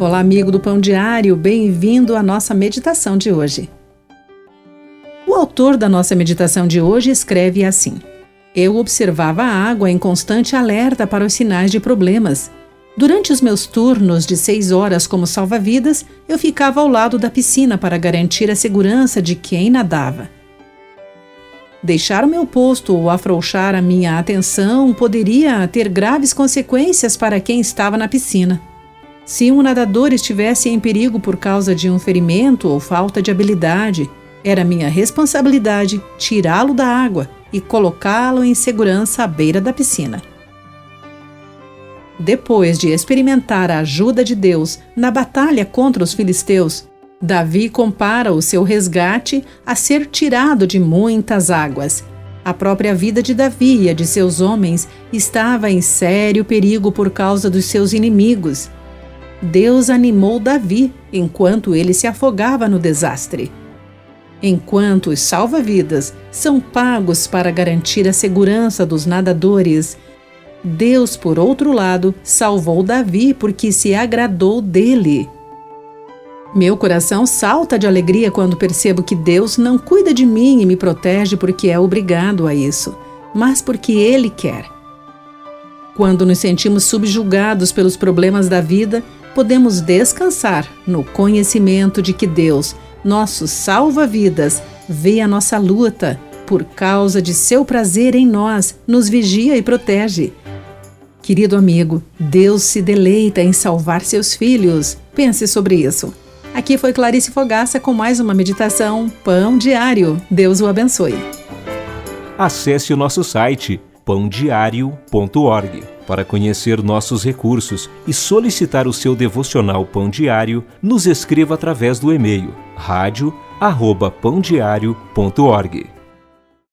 Olá, amigo do Pão Diário, bem-vindo à nossa meditação de hoje. O autor da nossa meditação de hoje escreve assim: Eu observava a água em constante alerta para os sinais de problemas. Durante os meus turnos de seis horas como salva-vidas, eu ficava ao lado da piscina para garantir a segurança de quem nadava. Deixar o meu posto ou afrouxar a minha atenção poderia ter graves consequências para quem estava na piscina. Se um nadador estivesse em perigo por causa de um ferimento ou falta de habilidade, era minha responsabilidade tirá-lo da água e colocá-lo em segurança à beira da piscina. Depois de experimentar a ajuda de Deus na batalha contra os filisteus, Davi compara o seu resgate a ser tirado de muitas águas. A própria vida de Davi e a de seus homens estava em sério perigo por causa dos seus inimigos Deus animou Davi enquanto ele se afogava no desastre. Enquanto os salva-vidas são pagos para garantir a segurança dos nadadores, Deus, por outro lado, salvou Davi porque se agradou dele. Meu coração salta de alegria quando percebo que Deus não cuida de mim e me protege porque é obrigado a isso, mas porque Ele quer. Quando nos sentimos subjugados pelos problemas da vida, podemos descansar no conhecimento de que Deus, nosso salva-vidas, vê a nossa luta, por causa de seu prazer em nós, nos vigia e protege. Querido amigo, Deus se deleita em salvar seus filhos. Pense sobre isso. Aqui foi Clarice Fogaça com mais uma meditação Pão Diário. Deus o abençoe. Acesse o nosso site pãodiário.org para conhecer nossos recursos e solicitar o seu devocional Pão Diário, nos escreva através do e-mail rádio@pãodiario.org.